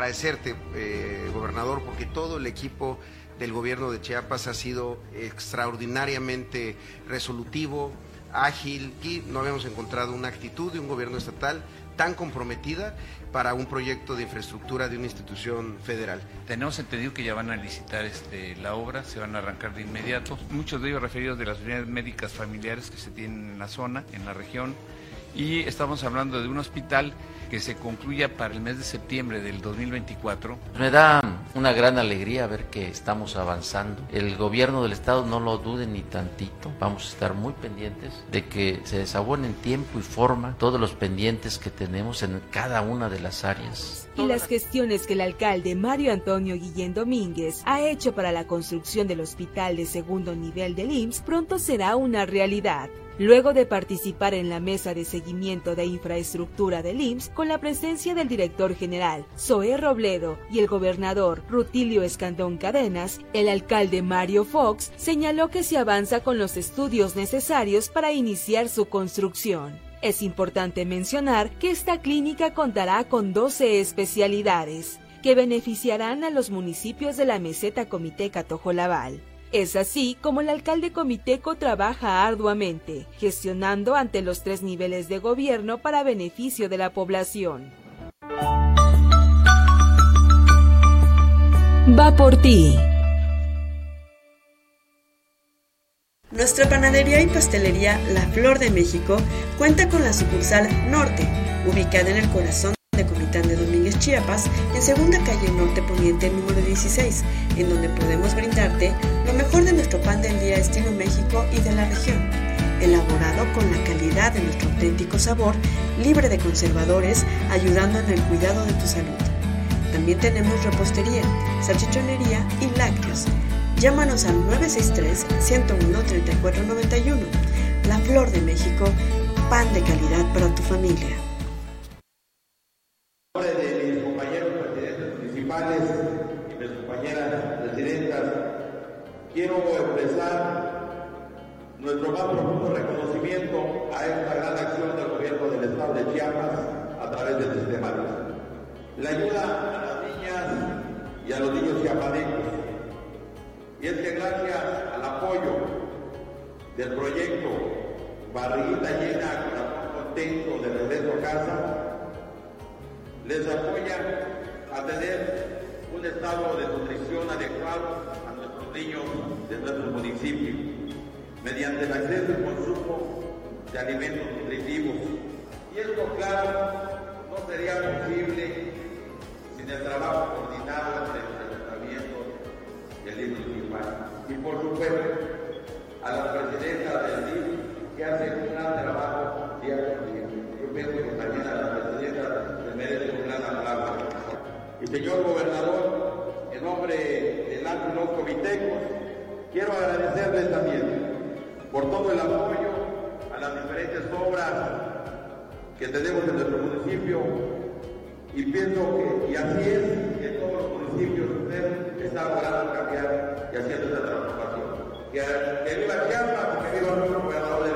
Agradecerte, eh, gobernador, porque todo el equipo del gobierno de Chiapas ha sido extraordinariamente resolutivo, ágil y no habíamos encontrado una actitud de un gobierno estatal tan comprometida para un proyecto de infraestructura de una institución federal. Tenemos entendido que ya van a licitar este, la obra, se van a arrancar de inmediato. Muchos de ellos referidos de las unidades médicas familiares que se tienen en la zona, en la región, y estamos hablando de un hospital que se concluya para el mes de septiembre del 2024. Me da una gran alegría ver que estamos avanzando. El gobierno del estado no lo dude ni tantito. Vamos a estar muy pendientes de que se desabonen tiempo y forma todos los pendientes que tenemos en cada una de las áreas. Y las gestiones que el alcalde Mario Antonio Guillén Domínguez ha hecho para la construcción del hospital de segundo nivel del IMSS pronto será una realidad luego de participar en la mesa de seguimiento de infraestructura del IMSS con la presencia del director general Zoé Robledo y el gobernador Rutilio Escandón Cadenas, el alcalde Mario Fox señaló que se avanza con los estudios necesarios para iniciar su construcción. Es importante mencionar que esta clínica contará con 12 especialidades que beneficiarán a los municipios de la meseta Comiteca Tojolabal. Es así como el alcalde comiteco trabaja arduamente, gestionando ante los tres niveles de gobierno para beneficio de la población. Va por ti. Nuestra panadería y pastelería La Flor de México cuenta con la sucursal Norte, ubicada en el corazón Chiapas, en segunda calle Norte Poniente número 16, en donde podemos brindarte lo mejor de nuestro pan del día estilo México y de la región, elaborado con la calidad de nuestro auténtico sabor, libre de conservadores, ayudando en el cuidado de tu salud. También tenemos repostería, salchichonería y lácteos. Llámanos al 963-101-3491. La Flor de México, pan de calidad para tu familia. Municipales y mis compañeras presidentas, quiero expresar nuestro más profundo reconocimiento a esta gran acción del gobierno del estado de Chiapas a través del sistema. La ayuda a las niñas y a los niños chiapanecos. Y es que gracias al apoyo del proyecto Barriguita Llena, corazón contento de regreso a casa, les apoya a tener un estado de nutrición adecuado a nuestros niños de nuestro municipio, mediante el acceso y consumo de alimentos nutritivos. Y esto, claro, no sería posible sin el trabajo coordinado entre los ayuntamientos y el INE municipal. Y por supuesto, a la presidenta del DIF que hace un gran trabajo día con día. Yo pienso que también a la presidenta se merece un gran aplauso. Y señor gobernador, en nombre del los comitecos, quiero agradecerles también por todo el apoyo a las diferentes obras que tenemos en nuestro municipio y pienso que, y así es, que todos los municipios usted está logrando cambiar y haciendo esta transformación. Que, que viva Chiapas, que viva nuestro gobernador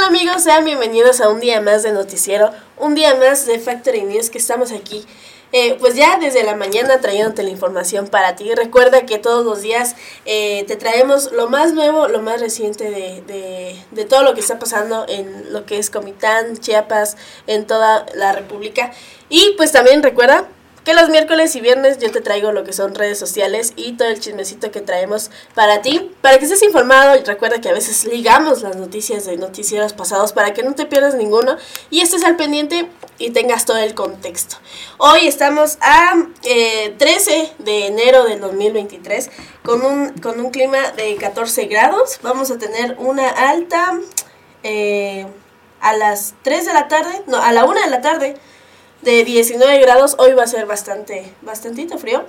tal amigos? Sean bienvenidos a un día más de noticiero, un día más de Factory News que estamos aquí. Eh, pues ya desde la mañana trayéndote la información para ti. Recuerda que todos los días eh, te traemos lo más nuevo, lo más reciente de, de, de todo lo que está pasando en lo que es Comitán, Chiapas, en toda la República. Y pues también recuerda que los miércoles y viernes yo te traigo lo que son redes sociales y todo el chismecito que traemos para ti, para que estés informado y recuerda que a veces ligamos las noticias de noticieros pasados para que no te pierdas ninguno y estés al pendiente y tengas todo el contexto. Hoy estamos a 13 eh, de enero del 2023 con un, con un clima de 14 grados. Vamos a tener una alta eh, a las 3 de la tarde, no, a la 1 de la tarde de 19 grados. Hoy va a ser bastante, bastantito frío.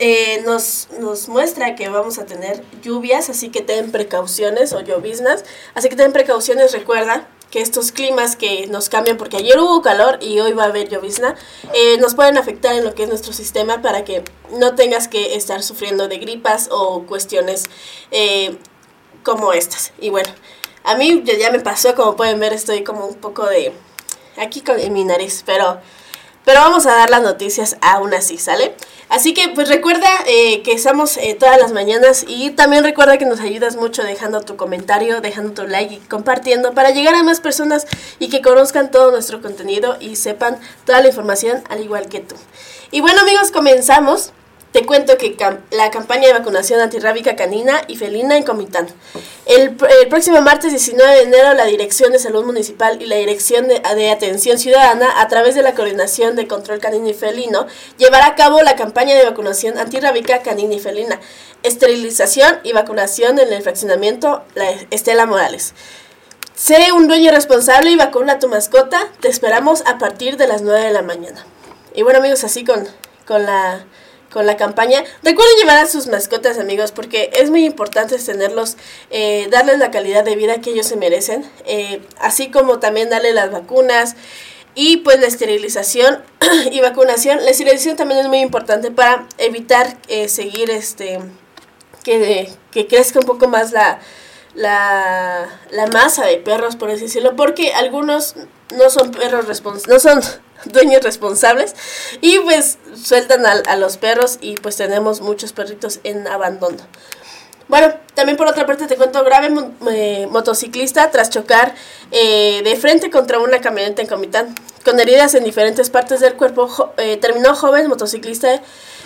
Eh, nos, nos muestra que vamos a tener lluvias, así que ten precauciones o lloviznas. Así que ten precauciones, recuerda que estos climas que nos cambian, porque ayer hubo calor y hoy va a haber llovizna, eh, nos pueden afectar en lo que es nuestro sistema para que no tengas que estar sufriendo de gripas o cuestiones eh, como estas. Y bueno, a mí ya me pasó, como pueden ver, estoy como un poco de aquí con, en mi nariz, pero, pero vamos a dar las noticias aún así, ¿sale? Así que pues recuerda eh, que estamos eh, todas las mañanas y también recuerda que nos ayudas mucho dejando tu comentario, dejando tu like y compartiendo para llegar a más personas y que conozcan todo nuestro contenido y sepan toda la información al igual que tú. Y bueno amigos, comenzamos. Te cuento que la campaña de vacunación antirrábica canina y felina en Comitán. El, próximo martes 19 de enero, la Dirección de Salud Municipal y la Dirección de, Atención Ciudadana, a través de la Coordinación de Control Canino y Felino, llevará a cabo la campaña de vacunación antirrábica canina y felina, esterilización y vacunación en el fraccionamiento La Estela Morales. Sé un dueño responsable y vacuna a tu mascota. Te esperamos a partir de las 9 de la mañana. Y bueno amigos, así con, con la con la campaña. Recuerden llevar a sus mascotas, amigos, porque es muy importante tenerlos, eh, darles la calidad de vida que ellos se merecen, eh, así como también darle las vacunas y pues la esterilización y vacunación. La esterilización también es muy importante para evitar eh, seguir este que, que crezca un poco más la, la, la masa de perros, por así decirlo, porque algunos no son perros responsables, no son dueños responsables y pues sueltan a, los perros y pues tenemos muchos perritos en abandono. Bueno, también por otra parte te cuento grave eh, motociclista tras chocar eh, de frente contra una camioneta en Comitán. Con heridas en diferentes partes del cuerpo, eh, terminó joven motociclista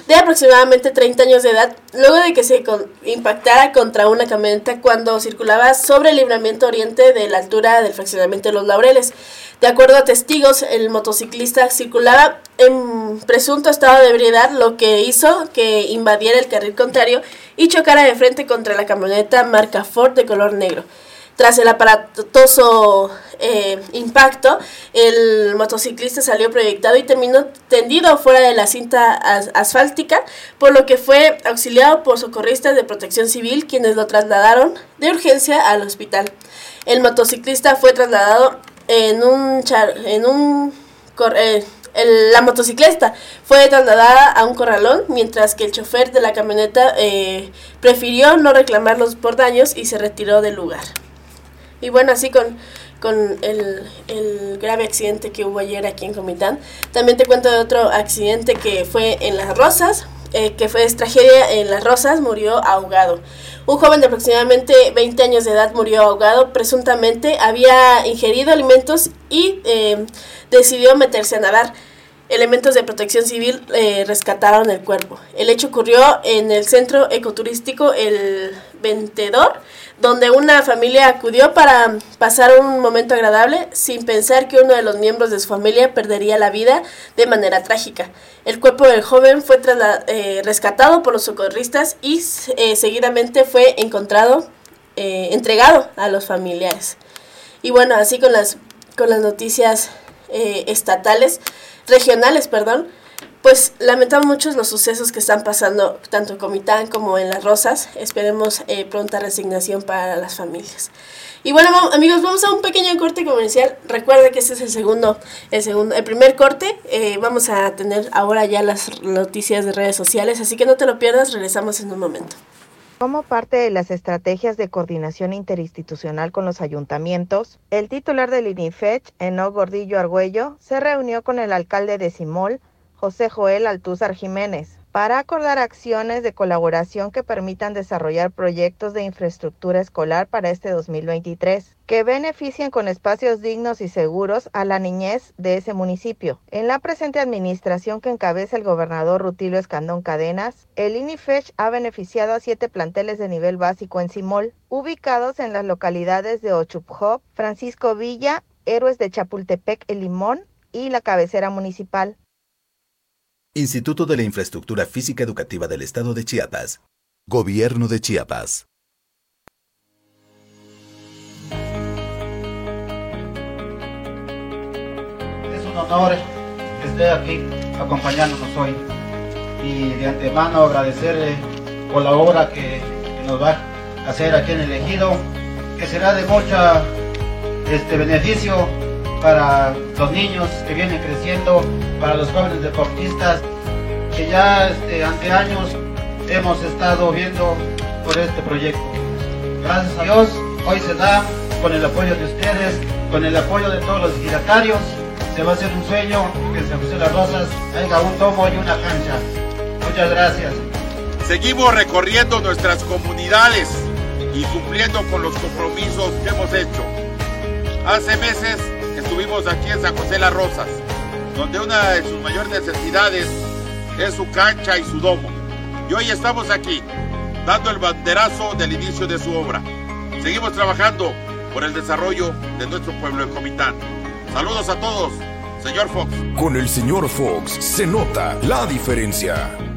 de aproximadamente 30 años de edad, luego de que se impactara contra una camioneta cuando circulaba sobre el libramiento oriente de la altura del fraccionamiento de Los Laureles. De acuerdo a testigos, el motociclista circulaba en presunto estado de ebriedad, lo que hizo que invadiera el carril contrario y chocara de frente contra la camioneta marca Ford de color negro. Tras el aparatoso eh, impacto, el motociclista salió proyectado y terminó tendido fuera de la cinta asfáltica, por lo que fue auxiliado por socorristas de protección civil, quienes lo trasladaron de urgencia al hospital. El motociclista fue trasladado en un, en un eh, la motociclista fue trasladada a un corralón, mientras que el chofer de la camioneta eh, prefirió no reclamarlos por daños y se retiró del lugar. Y bueno, así con, con el, el, grave accidente que hubo ayer aquí en Comitán. También te cuento de otro accidente que fue en Las Rosas, eh, que fue tragedia en Las Rosas, murió ahogado. Un joven de aproximadamente 20 años de edad murió ahogado, presuntamente había ingerido alimentos y eh, decidió meterse a nadar. Elementos de protección civil eh, rescataron el cuerpo. El hecho ocurrió en el centro ecoturístico El Ventedor, donde una familia acudió para pasar un momento agradable sin pensar que uno de los miembros de su familia perdería la vida de manera trágica. El cuerpo del joven fue eh, rescatado por los socorristas y eh, seguidamente fue encontrado, eh, entregado a los familiares. Y bueno, así con las, con las noticias estatales, regionales, perdón, pues lamentamos muchos los sucesos que están pasando tanto en Comitán como en Las Rosas. Esperemos eh, pronta resignación para las familias. Y bueno, amigos, vamos a un pequeño corte comercial. Recuerda que este es el segundo, el segundo, el primer corte. Eh, vamos a tener ahora ya las noticias de redes sociales, así que no te lo pierdas. Regresamos en un momento. Como parte de las estrategias de coordinación interinstitucional con los ayuntamientos, el titular del INIFECH, Eno Gordillo Argüello, se reunió con el alcalde de Simol, José Joel Altúzar Jiménez, para acordar acciones de colaboración que permitan desarrollar proyectos de infraestructura escolar para este 2023, que beneficien con espacios dignos y seguros a la niñez de ese municipio. En la presente administración que encabeza el gobernador Rutilio Escandón Cadenas, el INIFESH ha beneficiado a siete planteles de nivel básico en Simol, ubicados en las localidades de Ochupjop, Francisco Villa, Héroes de Chapultepec, El Limón y la cabecera municipal. Instituto de la Infraestructura Física Educativa del Estado de Chiapas. Gobierno de Chiapas. Es un honor que esté aquí acompañándonos hoy y de antemano agradecerle por la obra que, nos va a hacer aquí en el ejido, que será de mucho este, beneficio para los niños que vienen creciendo, para los jóvenes deportistas que ya este, ante años hemos estado viendo por este proyecto. Gracias a Dios, hoy se da con el apoyo de ustedes, con el apoyo de todos los giratarios. Se va a hacer un sueño que en San José de las Rosas haya un tomo y una cancha. Muchas gracias. Seguimos recorriendo nuestras comunidades y cumpliendo con los compromisos que hemos hecho. Hace meses estuvimos aquí en San José Las Rosas, donde una de sus mayores necesidades es su cancha y su domo. Y hoy estamos aquí, dando el banderazo del inicio de su obra. Seguimos trabajando por el desarrollo de nuestro pueblo de Comitán. Saludos a todos, señor Fox. Con el señor Fox se nota la diferencia.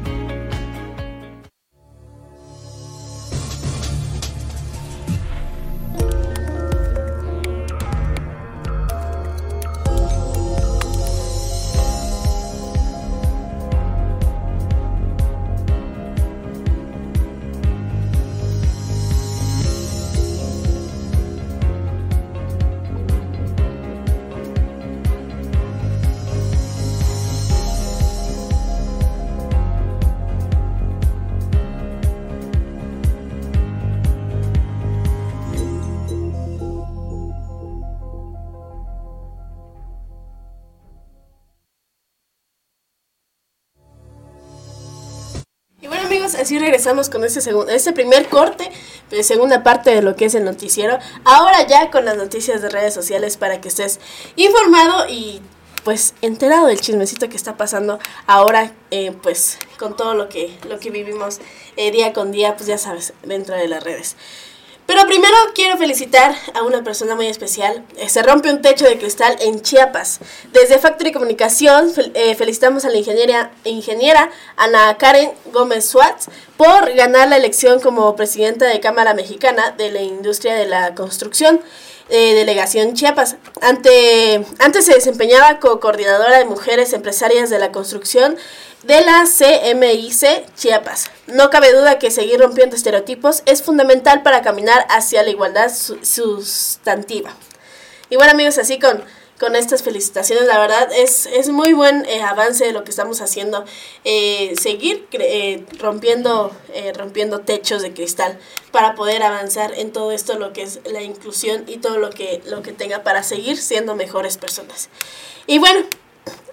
Así regresamos con este, primer corte, de segunda parte de lo que es el noticiero. Ahora ya con las noticias de redes sociales para que estés informado y pues enterado del chismecito que está pasando ahora, eh, pues con todo lo que, lo que vivimos eh, día con día, pues ya sabes, dentro de las redes. Pero primero quiero felicitar a una persona muy especial. Eh, se rompe un techo de cristal en Chiapas. Desde Factory Comunicación eh, felicitamos a la ingeniera, ingeniera Ana Karen Gómez Suárez por ganar la elección como presidenta de Cámara Mexicana de la Industria de la Construcción. Eh, delegación Chiapas. Ante, antes se desempeñaba como coordinadora de mujeres empresarias de la construcción de la CMIC Chiapas. No cabe duda que seguir rompiendo estereotipos es fundamental para caminar hacia la igualdad sustantiva. Y bueno amigos, así con con estas felicitaciones. La verdad es, es muy buen eh, avance de lo que estamos haciendo. Eh, seguir eh, rompiendo, rompiendo techos de cristal para poder avanzar en todo esto, lo que es la inclusión y todo lo que, lo que tenga para seguir siendo mejores personas. Y bueno,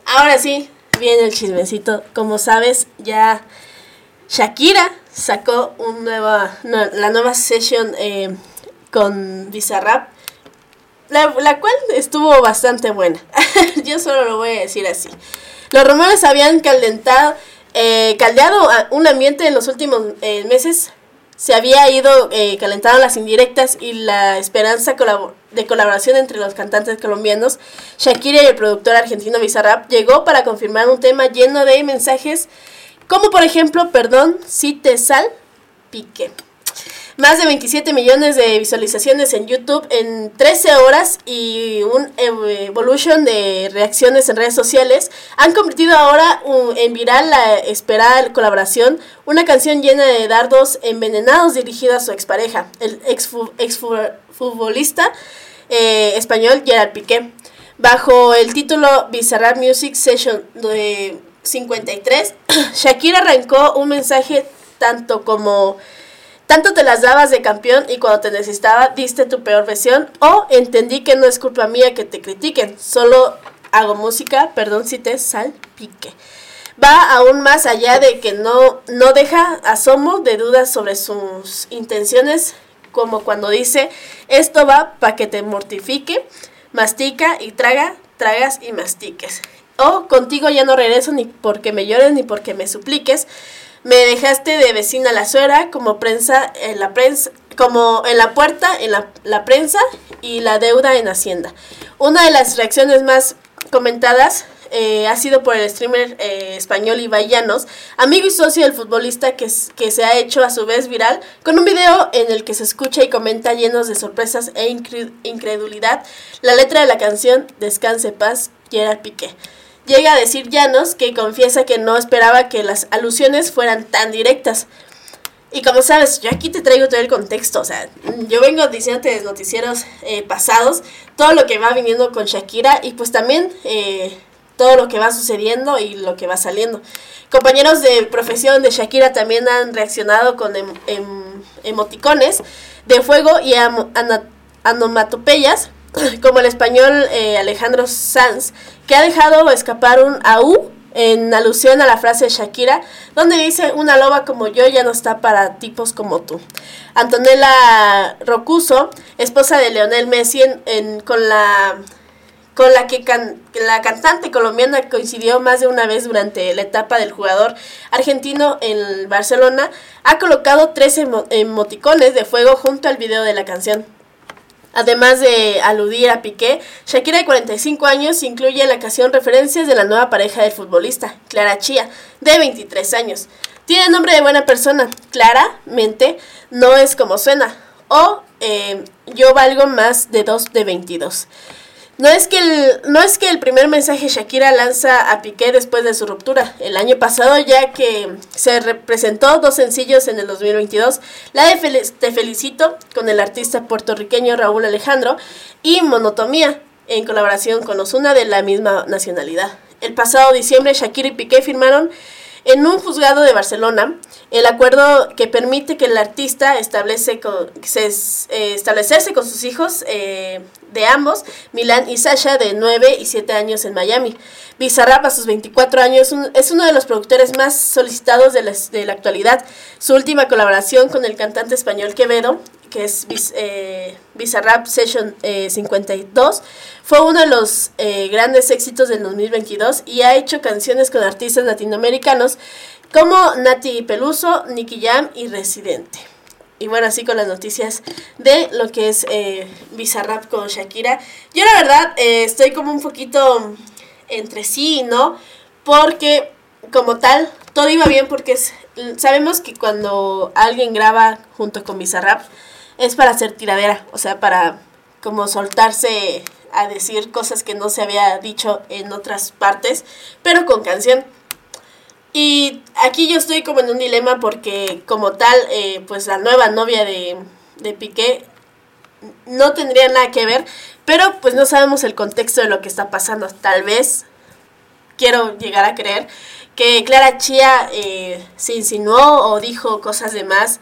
ahora sí, viene el chismecito. Como sabes, ya Shakira sacó un nueva, la nueva session con Bizarrap la, cual estuvo bastante buena. Yo solo lo voy a decir así. Los rumores habían calentado, eh, caldeado un ambiente en los últimos eh, meses. Se había ido eh, calentando las indirectas y la esperanza de colaboración entre los cantantes colombianos. Shakira y el productor argentino Bizarrap llegó para confirmar un tema lleno de mensajes como por ejemplo, perdón, si te sal, pique. Más de 27 millones de visualizaciones en YouTube en 13 horas y un evolution de reacciones en redes sociales han convertido ahora en viral la esperada colaboración, una canción llena de dardos envenenados dirigida a su expareja, el exfutbolista eh, español Gerard Piqué. Bajo el título Bizarrap Music Session de 53, Shakira arrancó un mensaje tanto como Tanto te las dabas de campeón y cuando te necesitaba diste tu peor versión o entendí que no es culpa mía que te critiquen, solo hago música, perdón si te salpique. Va aún más allá de que no, no deja asomo de dudas sobre sus intenciones, como cuando dice, esto va para que te mortifique, mastica y traga, tragas y mastiques. O contigo ya no regreso ni porque me llores ni porque me supliques. Me dejaste de vecina la suera, como prensa en la prensa, como en la puerta, en la, la prensa y la deuda en Hacienda. Una de las reacciones más comentadas eh, ha sido por el streamer eh, español Ibai Llanos, amigo y socio del futbolista que, que se ha hecho a su vez viral, con un video en el que se escucha y comenta llenos de sorpresas e incredulidad la letra de la canción Descanse paz, Gerard Piqué. Llega a decir Llanos que confiesa que no esperaba que las alusiones fueran tan directas. Y como sabes, yo aquí te traigo todo el contexto, o sea, yo vengo diciéndote de noticieros eh, pasados, todo lo que va viniendo con Shakira y pues también eh, todo lo que va sucediendo y lo que va saliendo. Compañeros de profesión de Shakira también han reaccionado con em, em, emoticones de fuego y anomatopeyas, como el español eh, Alejandro Sanz, que ha dejado escapar un AU en alusión a la frase de Shakira, donde dice, una loba como yo ya no está para tipos como tú. Antonella Rocuso, esposa de Leonel Messi, en, con la con la que la cantante colombiana coincidió más de una vez durante la etapa del jugador argentino en Barcelona, ha colocado tres emoticones de fuego junto al video de la canción. Además de aludir a Piqué, Shakira de 45 años incluye en la canción referencias de la nueva pareja del futbolista, Clara Chía, de 23 años. Tiene nombre de buena persona, claramente no es como suena, o eh, yo valgo más de 2 de 22. No es, que el, no es que el primer mensaje Shakira lanza a Piqué después de su ruptura. El año pasado, ya que se representó dos sencillos en el 2022, la de Te Felicito con el artista puertorriqueño Raúl Alejandro y Monotomía en colaboración con Osuna de la misma nacionalidad. El pasado diciembre, Shakira y Piqué firmaron en un juzgado de Barcelona el acuerdo que permite que el artista establece se, eh, establecerse con sus hijos eh, de ambos, Milan y Sasha, de 9 y 7 años en Miami. Bizarrap, a sus 24 años, es uno de los productores más solicitados de la, de la actualidad. Su última colaboración con el cantante español Quevedo, que es eh, Bizarrap Session 52, fue uno de los grandes éxitos del 2022 y ha hecho canciones con artistas latinoamericanos como Nati Peluso, Nicky Jam y Residente. Y bueno, así con las noticias de lo que es eh, Bizarrap con Shakira. Yo la verdad eh, estoy como un poquito entre sí no, porque como tal, todo iba bien porque sabemos que cuando alguien graba junto con Bizarrap es para hacer tiradera, o sea, para como soltarse a decir cosas que no se había dicho en otras partes, pero con canción. Y aquí yo estoy como en un dilema porque como tal, eh, pues la nueva novia de, de Piqué no tendría nada que ver, pero pues no sabemos el contexto de lo que está pasando. Tal vez quiero llegar a creer que Clara Chía eh, se insinuó o dijo cosas de más.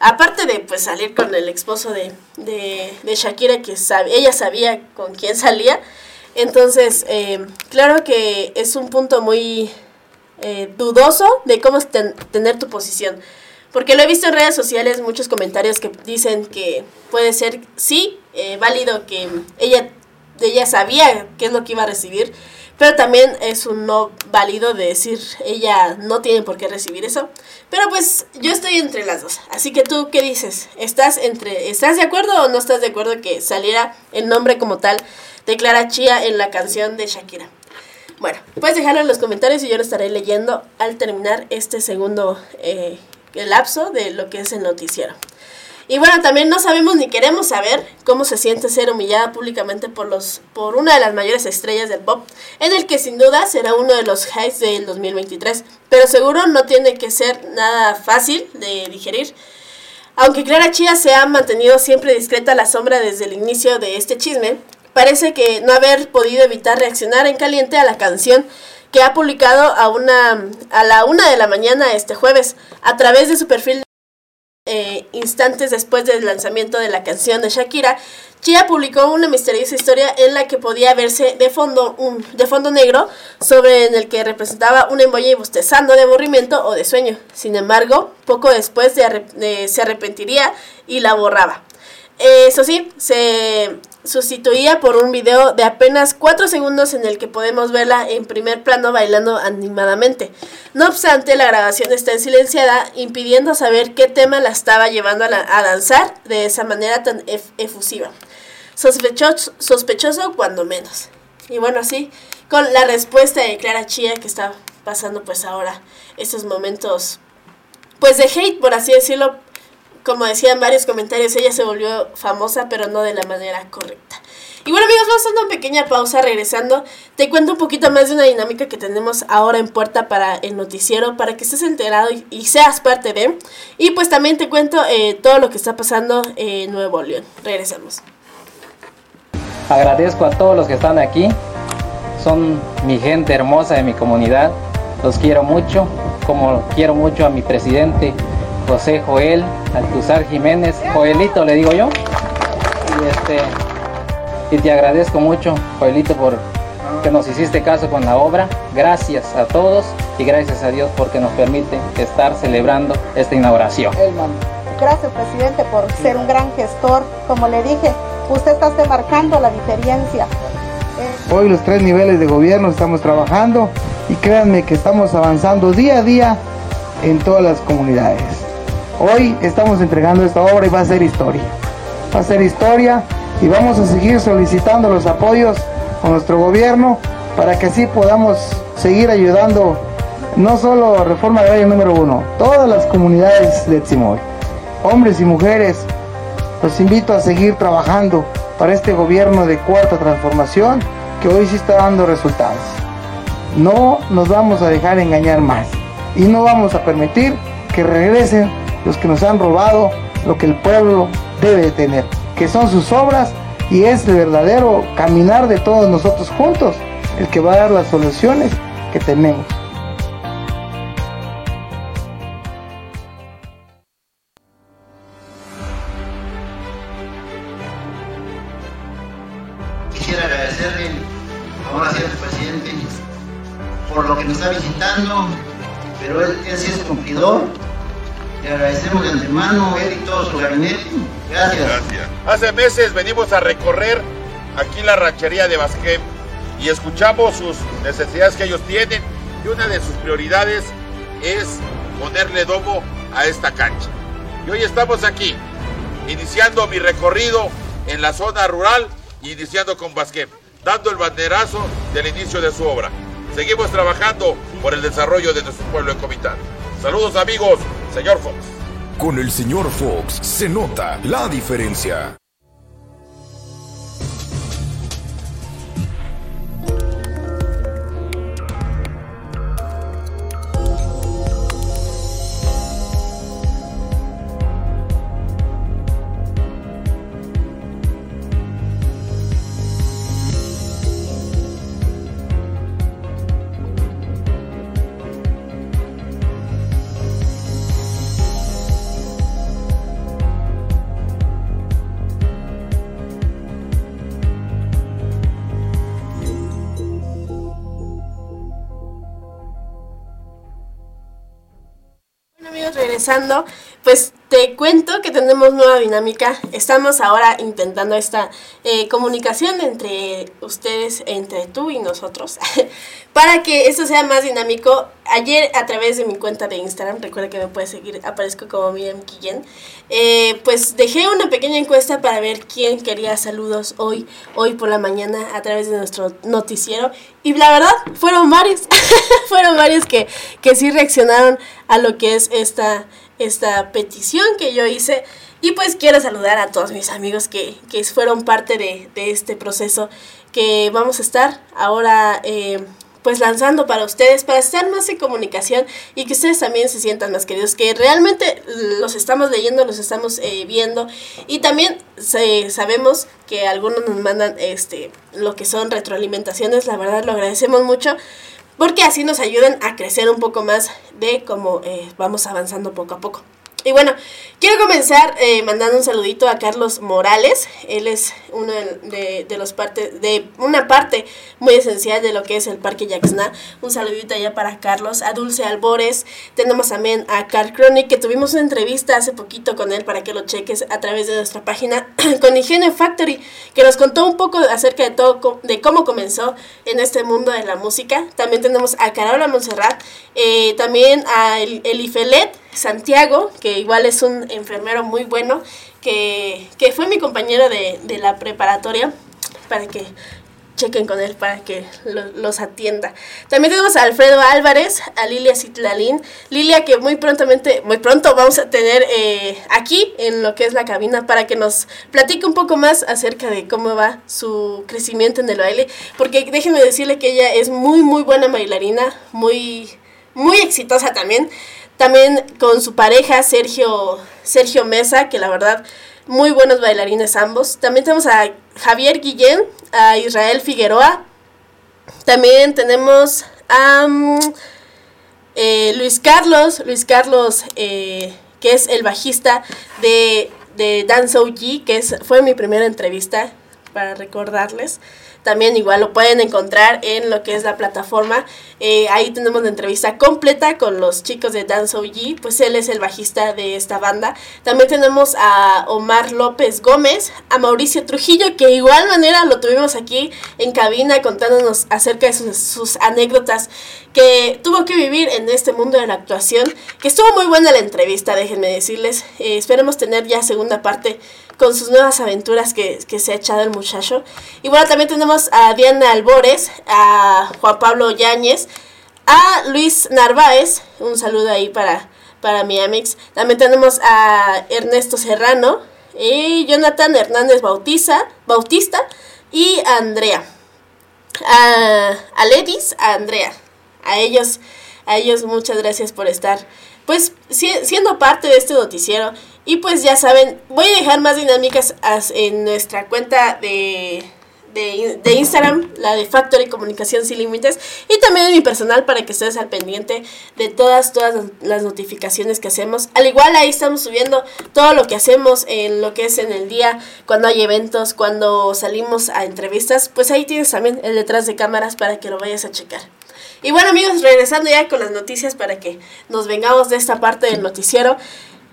Aparte de pues salir con el esposo de, de, Shakira, que sabe, ella sabía con quién salía. Entonces, eh, claro que es un punto muy eh, dudoso de cómo tener tu posición. Porque lo he visto en redes sociales, muchos comentarios que dicen que puede ser, sí, eh, válido que ella, ella sabía qué es lo que iba a recibir, pero también es un no válido de decir, ella no tiene por qué recibir eso. Pero pues yo estoy entre las dos. Así que tú, ¿qué dices? ¿Estás, entre, ¿estás de acuerdo o no estás de acuerdo que saliera el nombre como tal de Clara Chía en la canción de Shakira? Bueno, puedes dejarlo en los comentarios y yo lo estaré leyendo al terminar este segundo eh, lapso de lo que es el noticiero. Y bueno, también no sabemos ni queremos saber cómo se siente ser humillada públicamente por, los, por una de las mayores estrellas del pop, en el que sin duda será uno de los highs del 2023, pero seguro no tiene que ser nada fácil de digerir. Aunque Clara Chía se ha mantenido siempre discreta a la sombra desde el inicio de este chisme, parece que no haber podido evitar reaccionar en caliente a la canción que ha publicado a, una, a la una de la mañana este jueves a través de su perfil eh, instantes después del lanzamiento de la canción de Shakira, Chia publicó una misteriosa historia en la que podía verse de fondo un de fondo negro sobre en el que representaba un emoji bostezando de aburrimiento o de sueño. Sin embargo, poco después se arrepentiría y la borraba. Eso sí, se sustituía por un video de apenas 4 segundos en el que podemos verla en primer plano bailando animadamente. No obstante, la grabación está silenciada, impidiendo saber qué tema la estaba llevando a, danzar de esa manera tan efusiva. Sospechoso, sospechoso cuando menos. Y bueno, así, con la respuesta de Clara Chía que está pasando pues ahora estos momentos pues de hate, por así decirlo, como decían varios comentarios, ella se volvió famosa, pero no de la manera correcta. Y bueno amigos, vamos a hacer una pequeña pausa regresando. Te cuento un poquito más de una dinámica que tenemos ahora en puerta para el noticiero, para que estés enterado y, seas parte de. Y pues también te cuento eh, todo lo que está pasando en Nuevo León. Regresamos. Agradezco a todos los que están aquí. Son mi gente hermosa de mi comunidad. Los quiero mucho, como quiero mucho a mi presidente José Joel Altuzar Jiménez, Joelito le digo yo. Y, este, y te agradezco mucho, Joelito, por que nos hiciste caso con la obra. Gracias a todos y gracias a Dios porque nos permite estar celebrando esta inauguración. Gracias, presidente, por ser un gran gestor. Como le dije, usted está marcando la diferencia. Hoy los tres niveles de gobierno estamos trabajando y créanme que estamos avanzando día a día en todas las comunidades. Hoy estamos entregando esta obra y va a ser historia. Va a ser historia y vamos a seguir solicitando los apoyos a nuestro gobierno para que así podamos seguir ayudando no solo a Reforma Agraria número uno, todas las comunidades de Tzimol, hombres y mujeres, los invito a seguir trabajando para este gobierno de cuarta transformación que hoy sí está dando resultados. No nos vamos a dejar engañar más y no vamos a permitir que regresen los que nos han robado lo que el pueblo debe tener, que son sus obras y es el verdadero caminar de todos nosotros juntos el que va a dar las soluciones que tenemos. Hace meses venimos a recorrer aquí la ranchería de Basquem y escuchamos sus necesidades que ellos tienen y una de sus prioridades es ponerle domo a esta cancha. Y hoy estamos aquí, iniciando mi recorrido en la zona rural, iniciando con Basquem, dando el banderazo del inicio de su obra. Seguimos trabajando por el desarrollo de nuestro pueblo en Comitán. Saludos amigos, señor Fox. Con el señor Fox se nota la diferencia. Pues te cuento que tenemos nueva dinámica. Estamos ahora intentando esta eh, comunicación entre ustedes, entre tú y nosotros, para que esto sea más dinámico. Ayer a través de mi cuenta de Instagram, recuerda que me puedes seguir, aparezco como Miriam Guillén, eh, pues dejé una pequeña encuesta para ver quién quería saludos hoy, hoy por la mañana a través de nuestro noticiero. Y la verdad, fueron varios, fueron varios que, que sí reaccionaron a lo que es esta esta petición que yo hice. Y pues quiero saludar a todos mis amigos que, fueron parte de, este proceso que vamos a estar ahora eh, pues lanzando para ustedes, para estar más en comunicación y que ustedes también se sientan más queridos, que realmente los estamos leyendo, los estamos eh, viendo. Y también sabemos que algunos nos mandan este lo que son retroalimentaciones, la verdad lo agradecemos mucho porque así nos ayudan a crecer un poco más de cómo eh, vamos avanzando poco a poco. Y bueno, quiero comenzar eh, mandando un saludito a Carlos Morales. Él es uno de, de, los partes, de una parte muy esencial de lo que es el Parque Yaxna. Un saludito allá para Carlos, a Dulce Albores. Tenemos también a Carl Chronic, que tuvimos una entrevista hace poquito con él para que lo cheques a través de nuestra página con Ingenio Factory, que nos contó un poco acerca de todo, de cómo comenzó en este mundo de la música. También tenemos a Carola Montserrat, eh, también a El, Elifelet Santiago, que igual es un enfermero muy bueno, que, que fue mi compañero de, de la preparatoria, para que chequen con él para que los atienda. También tenemos a Alfredo Álvarez, a Lilia Citlalín. Lilia que muy prontamente, muy pronto vamos a tener eh, aquí en lo que es la cabina para que nos platique un poco más acerca de cómo va su crecimiento en el baile. Porque déjenme decirle que ella es muy, muy buena bailarina, muy, muy exitosa también. También con su pareja Sergio, Sergio Mesa, que la verdad muy buenos bailarines ambos. También tenemos a Javier Guillén, a Israel Figueroa. También tenemos a mm, eh, Luis Carlos, Luis Carlos, eh, que es el bajista de, de Dance OG, que es, fue mi primera entrevista, para recordarles. También igual lo pueden encontrar en lo que es la plataforma. Eh, ahí tenemos la entrevista completa con los chicos de Dance OG, pues él es el bajista de esta banda. También tenemos a Omar López Gómez, a Mauricio Trujillo, que de igual manera lo tuvimos aquí en cabina contándonos acerca de sus, anécdotas que tuvo que vivir en este mundo de la actuación, que estuvo muy buena la entrevista, déjenme decirles. Eh, esperemos tener ya segunda parte con sus nuevas aventuras que, se ha echado el muchacho. Y bueno, también tenemos a Diana Albores, a Juan Pablo Yáñez, a Luis Narváez, un saludo ahí para, para mi amix. También tenemos a Ernesto Serrano, y Jonathan Hernández Bautiza, Bautista y a Andrea. A, a a Andrea. A ellos, a ellos muchas gracias por estar pues siendo parte de este noticiero y pues ya saben, voy a dejar más dinámicas en nuestra cuenta de, de, Instagram, la de Factory Comunicación Sin Límites, y también en mi personal para que estés al pendiente de todas, todas las notificaciones que hacemos. Al igual ahí estamos subiendo todo lo que hacemos en lo que es en el día, cuando hay eventos, cuando salimos a entrevistas, pues ahí tienes también el detrás de cámaras para que lo vayas a checar. Y bueno amigos, regresando ya con las noticias para que nos vengamos de esta parte del noticiero.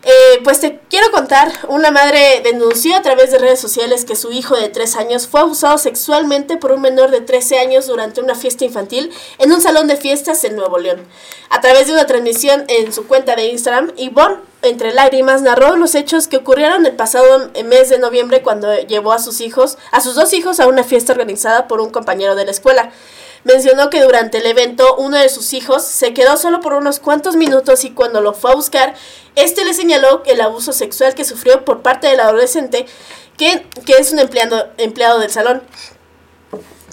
Eh, pues te quiero contar, una madre denunció a través de redes sociales que su hijo de 3 años fue abusado sexualmente por un menor de 13 años durante una fiesta infantil en un salón de fiestas en Nuevo León. A través de una transmisión en su cuenta de Instagram, Yvonne, entre lágrimas, narró los hechos que ocurrieron el pasado mes de noviembre cuando llevó a sus hijos, a sus dos hijos a una fiesta organizada por un compañero de la escuela mencionó que durante el evento uno de sus hijos se quedó solo por unos cuantos minutos y cuando lo fue a buscar, este le señaló el abuso sexual que sufrió por parte del adolescente, que, que es un empleado, empleado del salón.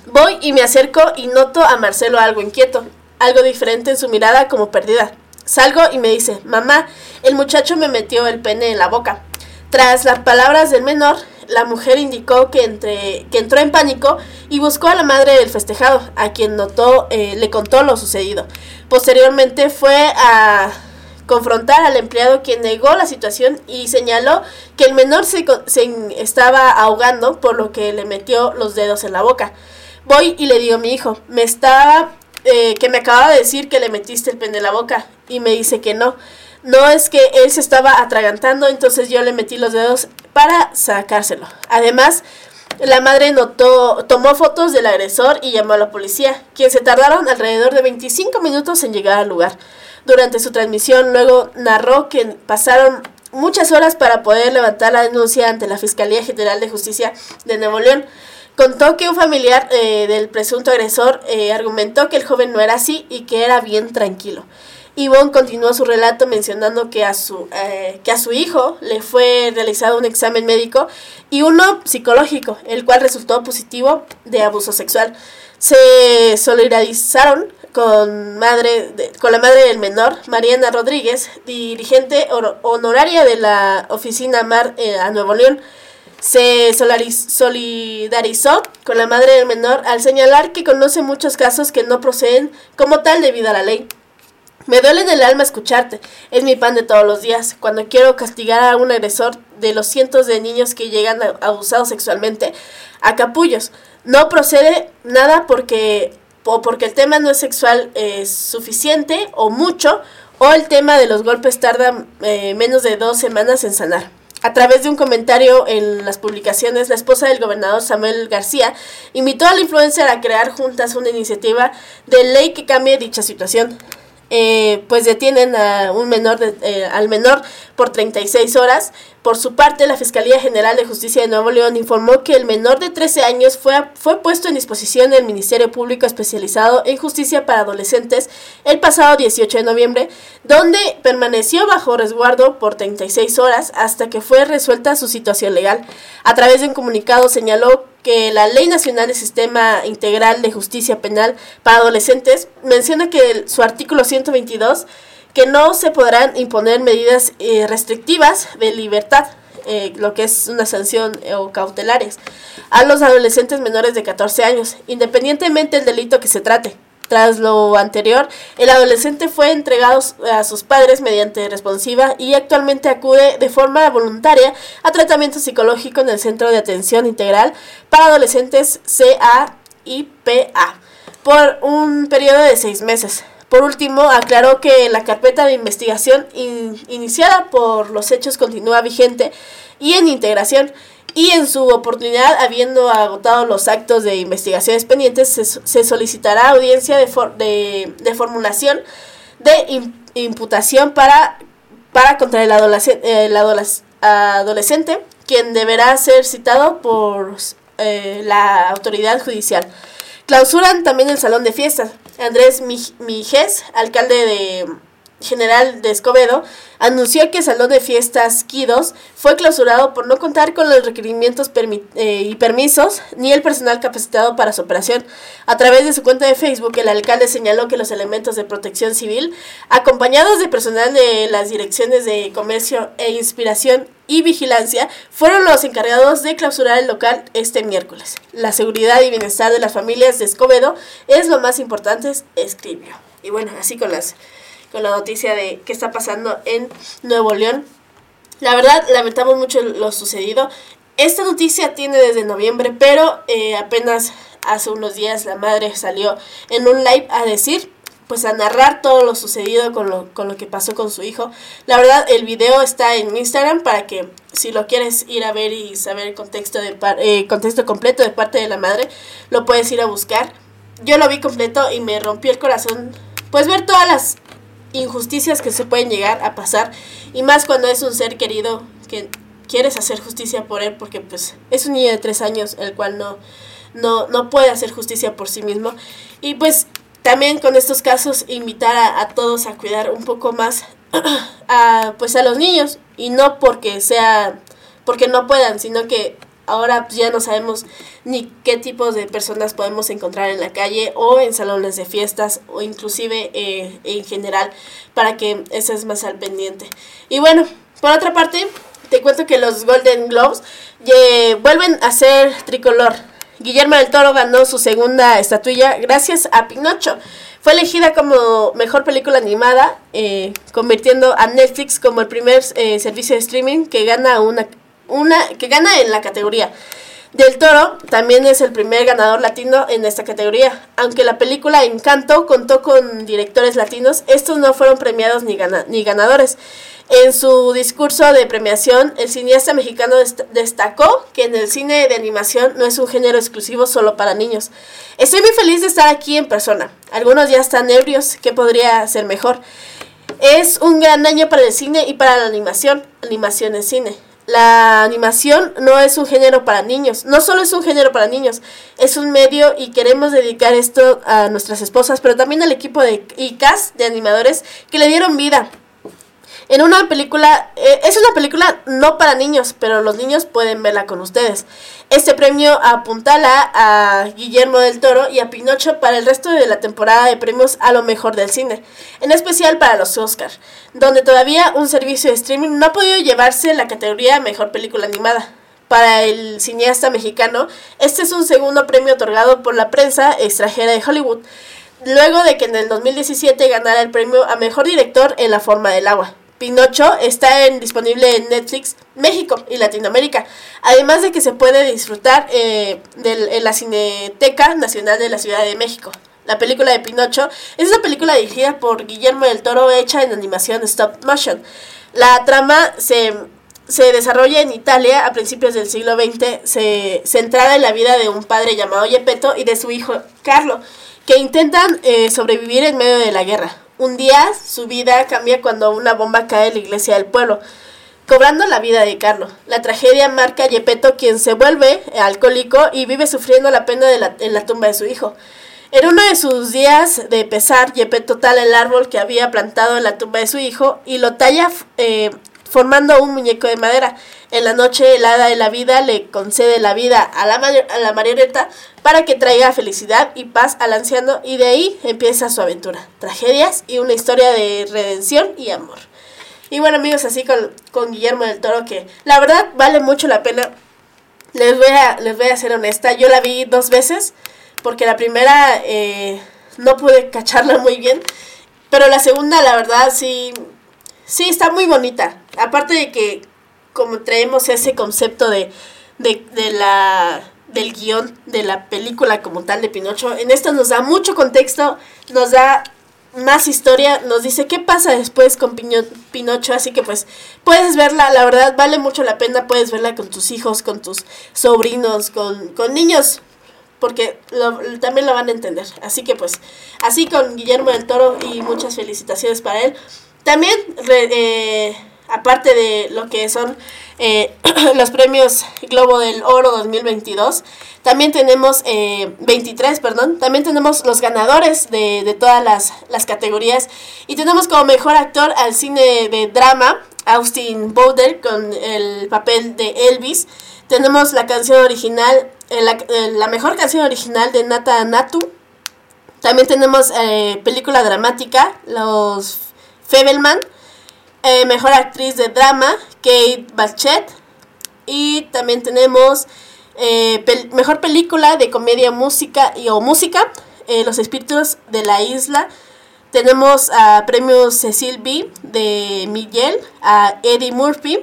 Voy y me acerco y noto a Marcelo algo inquieto, algo diferente en su mirada como perdida. Salgo y me dice, mamá, el muchacho me metió el pene en la boca. Tras las palabras del menor, la mujer indicó que, entre, que entró en pánico y buscó a la madre del festejado, a quien notó, eh, le contó lo sucedido. Posteriormente fue a confrontar al empleado quien negó la situación y señaló que el menor se, estaba ahogando por lo que le metió los dedos en la boca. Voy y le digo a mi hijo, me estaba, eh, que me acababa de decir que le metiste el pen en la boca y me dice que no. No es que él se estaba atragantando, entonces yo le metí los dedos para sacárselo. Además, la madre notó, tomó fotos del agresor y llamó a la policía, quien se tardaron alrededor de 25 minutos en llegar al lugar. Durante su transmisión luego narró que pasaron muchas horas para poder levantar la denuncia ante la Fiscalía General de Justicia de Nuevo León. Contó que un familiar eh, del presunto agresor eh, argumentó que el joven no era así y que era bien tranquilo. Yvonne continuó su relato mencionando que a su, eh, que a su hijo le fue realizado un examen médico y uno psicológico, el cual resultó positivo de abuso sexual. Se solidarizaron con, madre con la madre del menor, Mariana Rodríguez, dirigente honoraria de la oficina MAR eh, a Nuevo León. Se solidarizó con la madre del menor al señalar que conoce muchos casos que no proceden como tal debido a la ley. Me duele en el alma escucharte, es mi pan de todos los días. Cuando quiero castigar a un agresor de los cientos de niños que llegan abusados sexualmente a capullos, no procede nada porque o porque el tema no es sexual es suficiente o mucho, o el tema de los golpes tarda eh, menos de dos semanas en sanar. A través de un comentario en las publicaciones, la esposa del gobernador Samuel García invitó a la influencer a crear juntas una iniciativa de ley que cambie dicha situación. Eh, pues detienen a un menor eh, al menor por 36 horas. Por su parte, la Fiscalía General de Justicia de Nuevo León informó que el menor de 13 años fue, fue puesto en disposición del Ministerio Público Especializado en Justicia para Adolescentes el pasado 18 de noviembre, donde permaneció bajo resguardo por 36 horas hasta que fue resuelta su situación legal. A través de un comunicado señaló que la Ley Nacional de Sistema Integral de Justicia Penal para Adolescentes menciona que su artículo 122 que no se podrán imponer medidas eh, restrictivas de libertad, eh, lo que es una sanción eh, o cautelares, a los adolescentes menores de 14 años, independientemente del delito que se trate. Tras lo anterior, el adolescente fue entregado a sus padres mediante responsiva y actualmente acude de forma voluntaria a tratamiento psicológico en el Centro de Atención Integral para Adolescentes CAIPA por un periodo de seis meses. Por último, aclaró que la carpeta de investigación iniciada por los hechos continúa vigente y en integración y en su oportunidad, habiendo agotado los actos de investigaciones pendientes, se, solicitará audiencia de, de, formulación de imputación para, para contra el, adolescente, el adolescente, quien deberá ser citado por eh, la autoridad judicial. Clausuran también el salón de fiestas. Andrés Mijes, alcalde de general de Escobedo, anunció que el Salón de Fiestas Quidos fue clausurado por no contar con los requerimientos eh, y permisos ni el personal capacitado para su operación. A través de su cuenta de Facebook, el alcalde señaló que los elementos de protección civil, acompañados de personal de las direcciones de comercio e inspiración y vigilancia, fueron los encargados de clausurar el local este miércoles. La seguridad y bienestar de las familias de Escobedo es lo más importante, escribió. Y bueno, así con las con la noticia de qué está pasando en Nuevo León. La verdad, lamentamos mucho lo sucedido. Esta noticia tiene desde noviembre, pero eh, apenas hace unos días la madre salió en un live a decir, pues a narrar todo lo sucedido con lo, con lo que pasó con su hijo. La verdad, el video está en Instagram para que si lo quieres ir a ver y saber el contexto, de eh, contexto completo de parte de la madre, lo puedes ir a buscar. Yo lo vi completo y me rompió el corazón, pues ver todas las injusticias que se pueden llegar a pasar y más cuando es un ser querido que quieres hacer justicia por él porque pues es un niño de tres años el cual no, no, no puede hacer justicia por sí mismo. Y pues también con estos casos invitar a, todos a cuidar un poco más a pues a los niños y no porque sea porque no puedan sino que ahora ya no sabemos ni qué tipos de personas podemos encontrar en la calle o en salones de fiestas o inclusive eh, en general para que es más al pendiente. Y bueno, por otra parte, te cuento que los Golden Globes eh, vuelven a ser tricolor. Guillermo del Toro ganó su segunda estatuilla gracias a Pinocho. Fue elegida como mejor película animada, eh, convirtiendo a Netflix como el primer servicio de streaming que gana una una que gana en la categoría. Del Toro también es el primer ganador latino en esta categoría. Aunque la película Encanto contó con directores latinos, estos no fueron premiados ni, ni ganadores. En su discurso de premiación, el cineasta mexicano destacó que en el cine de animación no es un género exclusivo solo para niños. Estoy muy feliz de estar aquí en persona. Algunos ya están ebrios, ¿qué podría ser mejor? Es un gran año para el cine y para la animación, animación en cine la animación no es un género para niños, no solo es un género para niños, es un medio y queremos dedicar esto a nuestras esposas, pero también al equipo de ICAS, de animadores, que le dieron vida. En una película, eh, es una película no para niños, pero los niños pueden verla con ustedes. Este premio apuntala a Guillermo del Toro y a Pinocho para el resto de la temporada de premios a lo mejor del cine, en especial para los Oscars, donde todavía un servicio de streaming no ha podido llevarse la categoría Mejor Película Animada. Para el cineasta mexicano, este es un segundo premio otorgado por la prensa extranjera de Hollywood luego de que en el 2017 ganara el premio a Mejor Director en La Forma del Agua. Pinocho está disponible en Netflix México y Latinoamérica, además de que se puede disfrutar eh, en la Cineteca Nacional de la Ciudad de México. La película de Pinocho es una película dirigida por Guillermo del Toro hecha en animación stop motion. La trama se, se desarrolla en Italia a principios del siglo XX, se, centrada en la vida de un padre llamado Gepetto y de su hijo Carlo, que intentan eh, sobrevivir en medio de la guerra. Un día su vida cambia cuando una bomba cae en la iglesia del pueblo, cobrando la vida de Carlo. La tragedia marca a Gepetto, quien se vuelve alcohólico y vive sufriendo la pena de la, en la tumba de su hijo. En uno de sus días de pesar, Gepetto tala el árbol que había plantado en la tumba de su hijo y lo talla eh, formando un muñeco de madera. En la noche helada de la vida le concede la vida a la, a la marioneta para que traiga felicidad y paz al anciano y de ahí empieza su aventura, tragedias y una historia de redención y amor. Y bueno amigos, así con, con Guillermo del Toro que la verdad vale mucho la pena. Les voy a, les voy a ser honesta, yo la vi dos veces porque la primera eh, no pude cacharla muy bien, pero la segunda la verdad sí, sí está muy bonita. Aparte de que como traemos ese concepto de, de, de la del guion de la película como tal de Pinocho. En esto nos da mucho contexto, nos da más historia, nos dice qué pasa después con Pinocho, así que pues puedes verla, la verdad vale mucho la pena, puedes verla con tus hijos, con tus sobrinos, con, con niños, porque también lo van a entender. Así que pues así con Guillermo del Toro y muchas felicitaciones para él. También... Eh, aparte de lo que son eh, los premios Globo del Oro 2022, también tenemos, 23, eh, perdón, también tenemos los ganadores de, todas las, categorías y tenemos como mejor actor al cine de drama Austin Bowder con el papel de Elvis. Tenemos la canción original, eh, la, la, mejor canción original de Nata Natu. También tenemos película dramática, los Febelman. Eh, mejor actriz de drama, Kate Blanchett. Y también tenemos eh, mejor película de comedia música y o música, eh, Los espíritus de la isla. Tenemos a premios Cecil B de Miguel, a Eddie Murphy.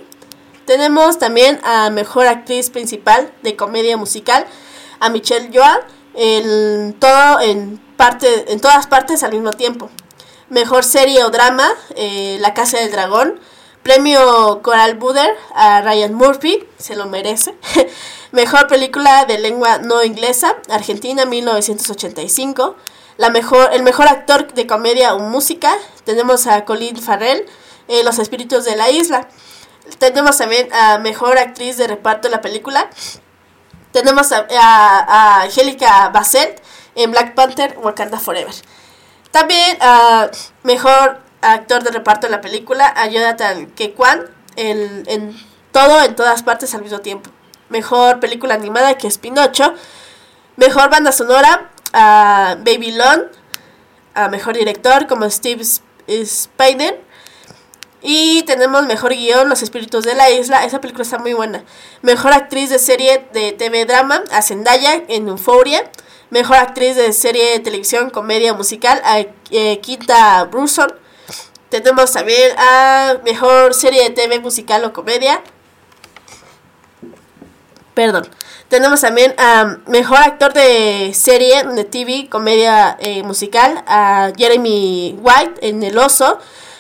Tenemos también a mejor actriz principal de comedia musical, a Michelle Joan, en todo en parte en todas partes al mismo tiempo. Mejor serie o drama, eh, La Casa del Dragón. Premio Coral Buder a Ryan Murphy, se lo merece. mejor película de lengua no inglesa, Argentina 1985. La mejor, el mejor actor de comedia o música, tenemos a Colin Farrell, eh, Los Espíritus de la Isla. Tenemos también a mejor actriz de reparto de la película. Tenemos a, a, Angélica Bassett en Black Panther Wakanda Forever. También uh, mejor actor de reparto en la película a Jonathan Kekwan en, en todo, en todas partes al mismo tiempo. Mejor película animada que es Pinocho. Mejor banda sonora a Baby Lon. A mejor director como Steve Spider. Y tenemos mejor guion, Los Espíritus de la Isla. Esa película está muy buena. Mejor actriz de serie de TV drama a Zendaya en Euphoria. Mejor actriz de serie de televisión, comedia musical, a eh, Quinta. Tenemos también a Mejor serie de TV musical o comedia. Perdón. Tenemos también a Mejor actor de serie de TV, comedia eh, musical, a Jeremy White en El Oso.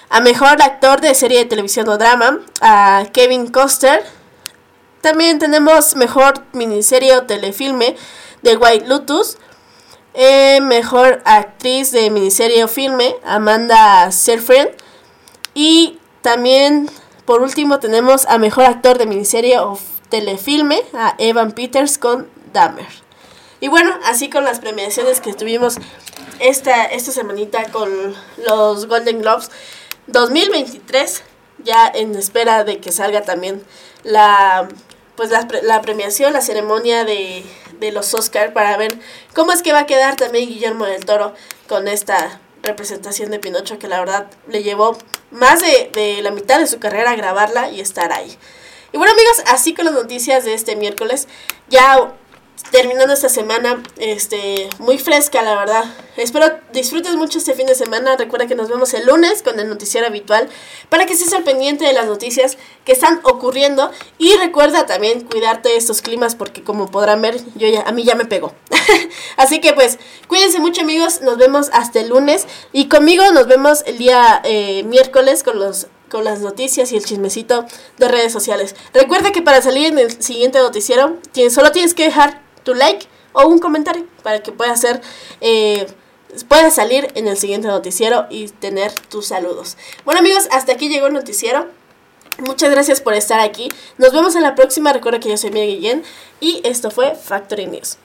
A Mejor actor de serie de televisión o drama, a Kevin Costner. También tenemos Mejor miniserie o telefilme de White Lotus. Eh, mejor actriz de miniserie o filme, Amanda Seyfried. Y también, por último, tenemos a mejor actor de miniserie o telefilme, a Evan Peters con Dahmer. Y bueno, así con las premiaciones que tuvimos esta, esta semanita con los Golden Globes 2023, ya en espera de que salga también la pues la, la premiación, la ceremonia de, de los Oscar para ver cómo es que va a quedar también Guillermo del Toro con esta representación de Pinocho que la verdad le llevó más de, de la mitad de su carrera a grabarla y estar ahí. Y bueno amigos, así con las noticias de este miércoles, ya terminando esta semana este, muy fresca, la verdad. Espero disfrutes mucho este fin de semana. Recuerda que nos vemos el lunes con el noticiero habitual para que estés al pendiente de las noticias que están ocurriendo. Y recuerda también cuidarte de estos climas porque como podrán ver, yo ya, a mí ya me pegó. Así que pues cuídense mucho amigos. Nos vemos hasta el lunes. Y conmigo nos vemos el día eh, miércoles con los con las noticias y el chismecito de redes sociales. Recuerda que para salir en el siguiente noticiero, solo tienes que dejar tu like o un comentario para que pueda ser eh, puedas salir en el siguiente noticiero y tener tus saludos. Bueno amigos, hasta aquí llegó el noticiero. Muchas gracias por estar aquí. Nos vemos en la próxima. Recuerda que yo soy Miguel Guillén y esto fue Factory News.